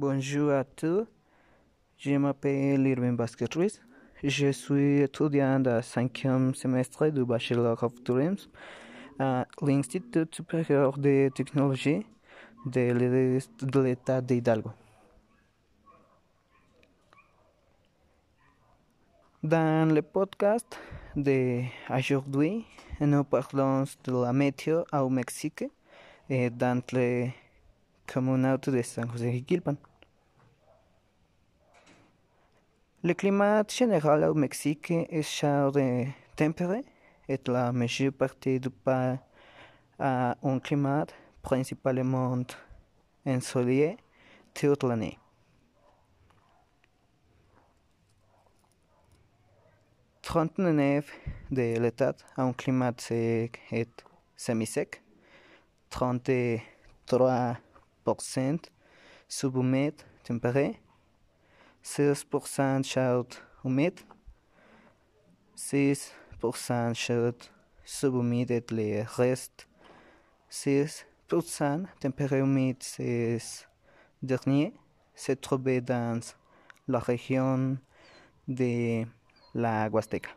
Bonjour à tous. Je m'appelle Irving Vasquez Ruiz. Je suis étudiant de cinquième semestre du Bachelor of Tourism à l'Institut supérieur de technologie de l'État d'Hidalgo. Dans le podcast d'aujourd'hui, nous parlons de la météo au Mexique et dans les communautés de San José y Quilpan. Le climat général au Mexique est chaud et tempéré et la majeure partie du pays a un climat principalement ensoleillé toute l'année. Trente-neuf de l'État a un climat sec et semi-sec. 33% subhumide tempéré. 6% chaud humide. 6% chaud subhumide et le reste 6% tempéré humide ces dernier se trouve dans la région de la Huasteca.